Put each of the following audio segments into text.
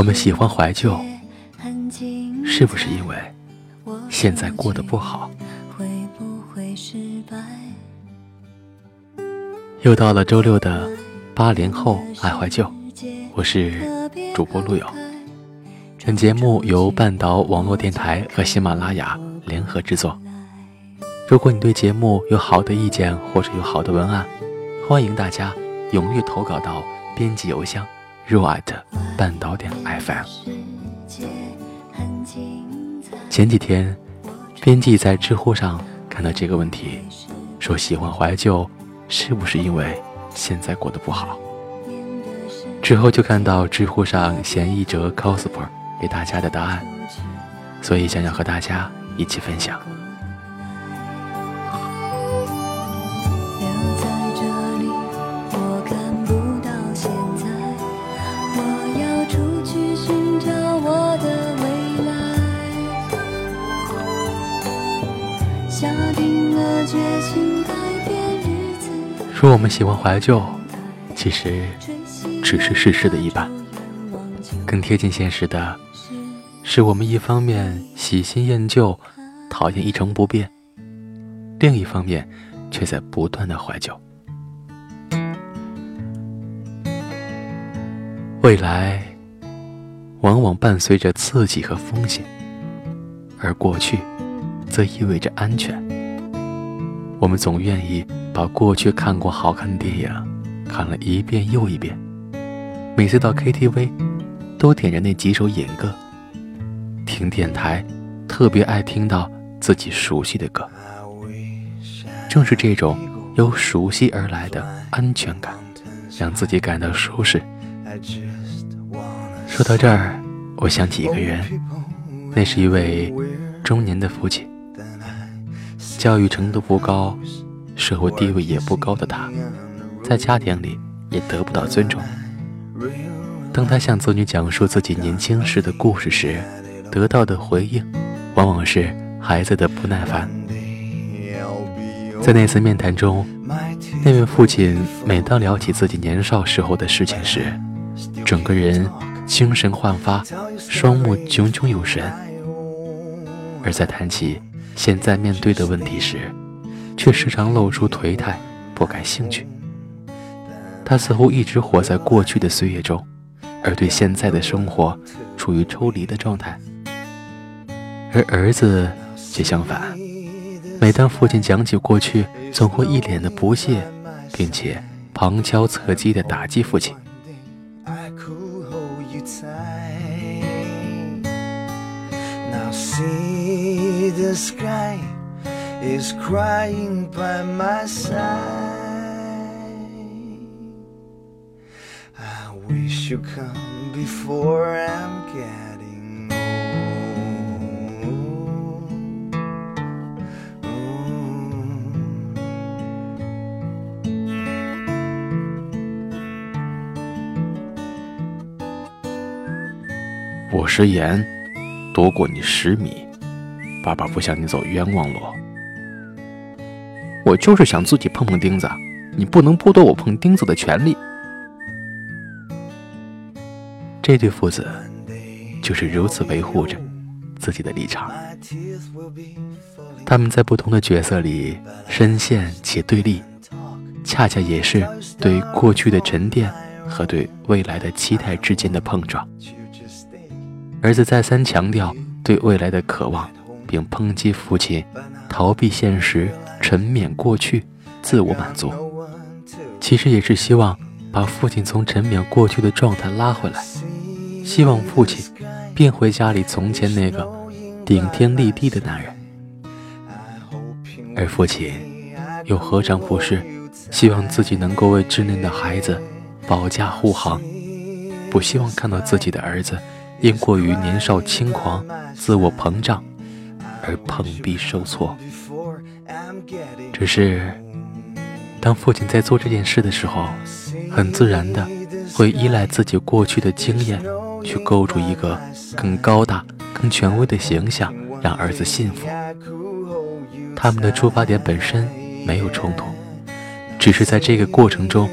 我们喜欢怀旧，是不是因为现在过得不好？又到了周六的八零后爱怀旧，我是主播陆友。本节目由半岛网络电台和喜马拉雅联合制作。如果你对节目有好的意见或者有好的文案，欢迎大家踊跃投稿到编辑邮箱。热爱的半岛点 FM。前几天，编辑在知乎上看到这个问题，说喜欢怀旧，是不是因为现在过得不好？之后就看到知乎上嫌疑者 cosper 给大家的答案，所以想要和大家一起分享。说我们喜欢怀旧，其实只是事实的一半。更贴近现实的，是我们一方面喜新厌旧，讨厌一成不变；另一方面，却在不断的怀旧。未来往往伴随着刺激和风险，而过去则意味着安全。我们总愿意把过去看过好看的电影看了一遍又一遍，每次到 KTV 都点着那几首引歌，听电台特别爱听到自己熟悉的歌。正是这种由熟悉而来的安全感，让自己感到舒适。说到这儿，我想起一个人，那是一位中年的父亲。教育程度不高，社会地位也不高的他，在家庭里也得不到尊重。当他向子女讲述自己年轻时的故事时，得到的回应往往是孩子的不耐烦。在那次面谈中，那位父亲每当聊起自己年少时候的事情时，整个人精神焕发，双目炯炯有神；而在谈起现在面对的问题时，却时常露出颓态，不感兴趣。他似乎一直活在过去的岁月中，而对现在的生活处于抽离的状态。而儿子却相反，每当父亲讲起过去，总会一脸的不屑，并且旁敲侧击地打击父亲 see。the sky is crying by my side. I wish you come before I'm getting old. 我食盐多过你十米。爸爸不想你走冤枉路，我就是想自己碰碰钉子，你不能剥夺我碰钉子的权利。这对父子就是如此维护着自己的立场，他们在不同的角色里深陷且对立，恰恰也是对过去的沉淀和对未来的期待之间的碰撞。儿子再三强调对未来的渴望。并抨击父亲逃避现实、沉湎过去、自我满足，其实也是希望把父亲从沉湎过去的状态拉回来，希望父亲变回家里从前那个顶天立地的男人。而父亲又何尝不是希望自己能够为稚嫩的孩子保驾护航，不希望看到自己的儿子因过于年少轻狂、自我膨胀。而碰壁受挫，只是当父亲在做这件事的时候，很自然的会依赖自己过去的经验，去构筑一个更高大、更权威的形象，让儿子信服。他们的出发点本身没有冲突，只是在这个过程中，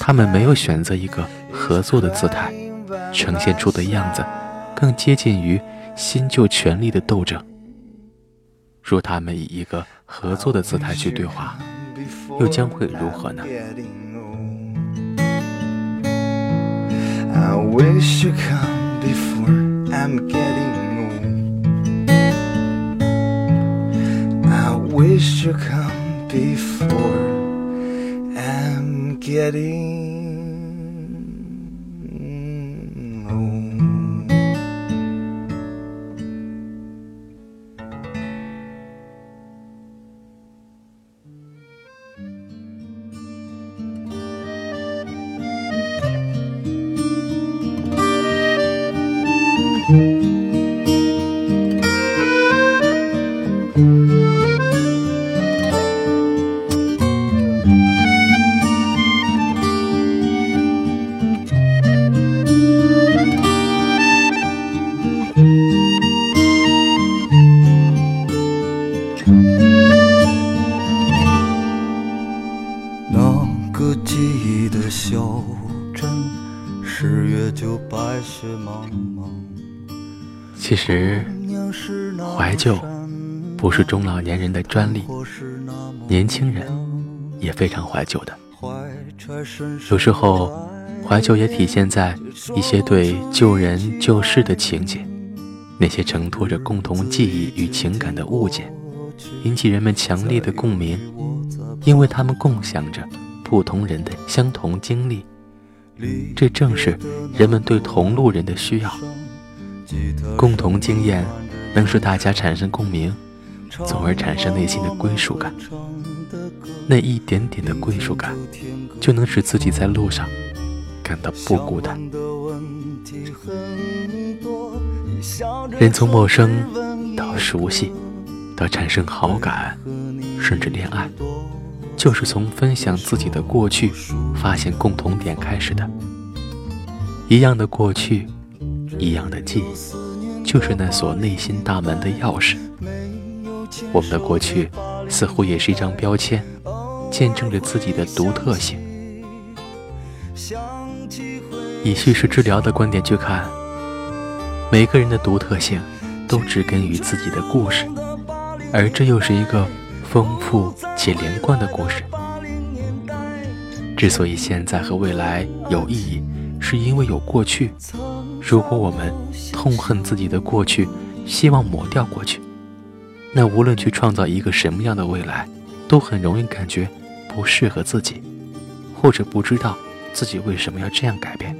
他们没有选择一个合作的姿态，呈现出的样子，更接近于新旧权力的斗争。若他们以一个合作的姿态去对话，又将会如何呢？其实，怀旧不是中老年人的专利，年轻人也非常怀旧的。有时候，怀旧也体现在一些对旧人旧事的情节，那些承托着共同记忆与情感的物件，引起人们强烈的共鸣，因为他们共享着不同人的相同经历。这正是人们对同路人的需要。共同经验能使大家产生共鸣，从而产生内心的归属感。那一点点的归属感，就能使自己在路上感到不孤单。人从陌生到熟悉，到产生好感，甚至恋爱，就是从分享自己的过去、发现共同点开始的。一样的过去。一样的记忆，就是那锁内心大门的钥匙。我们的过去似乎也是一张标签，见证着自己的独特性。以叙事治疗的观点去看，每个人的独特性都植根于自己的故事，而这又是一个丰富且连贯的故事。之所以现在和未来有意义，是因为有过去。如果我们痛恨自己的过去，希望抹掉过去，那无论去创造一个什么样的未来，都很容易感觉不适合自己，或者不知道自己为什么要这样改变。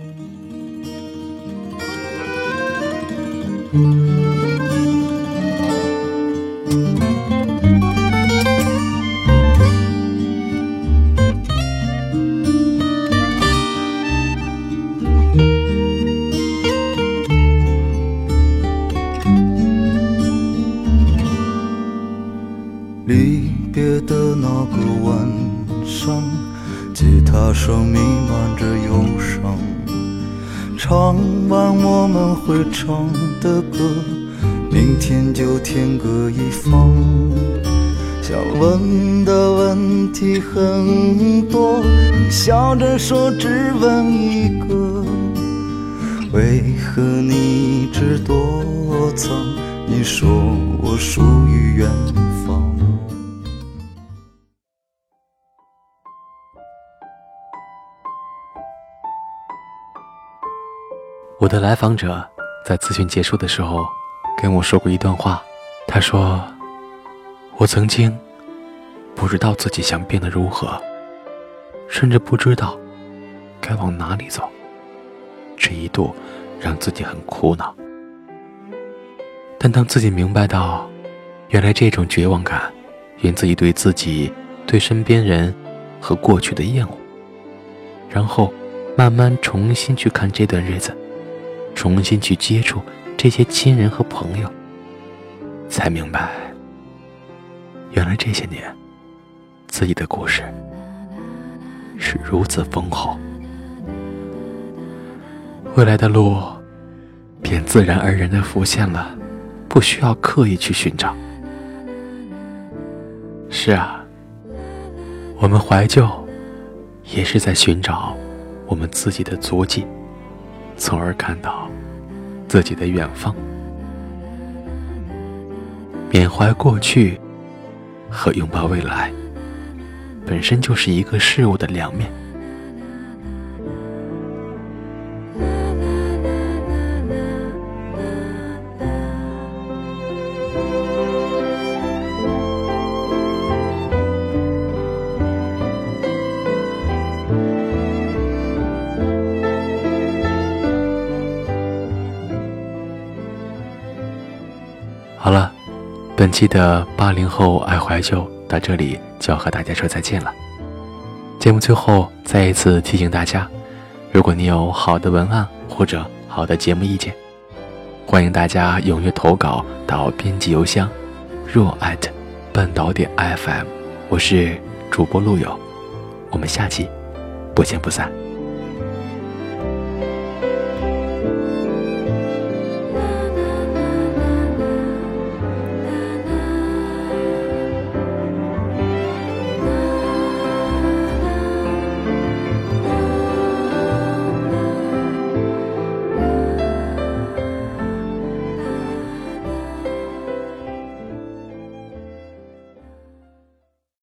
唱完我们会唱的歌，明天就天各一方。想问的问题很多，你笑着说只问一个，为何你一直躲藏？你说我属于远方。我的来访者在咨询结束的时候跟我说过一段话，他说：“我曾经不知道自己想变得如何，甚至不知道该往哪里走，这一度让自己很苦恼。但当自己明白到，原来这种绝望感源自于对自己、对身边人和过去的厌恶，然后慢慢重新去看这段日子。”重新去接触这些亲人和朋友，才明白，原来这些年自己的故事是如此丰厚，未来的路便自然而然的浮现了，不需要刻意去寻找。是啊，我们怀旧，也是在寻找我们自己的足迹。从而看到自己的远方。缅怀过去和拥抱未来，本身就是一个事物的两面。本期的八零后爱怀旧到这里就要和大家说再见了。节目最后再一次提醒大家，如果你有好的文案或者好的节目意见，欢迎大家踊跃投稿到编辑邮箱若艾特半岛点 FM。我是主播陆友，我们下期不见不散。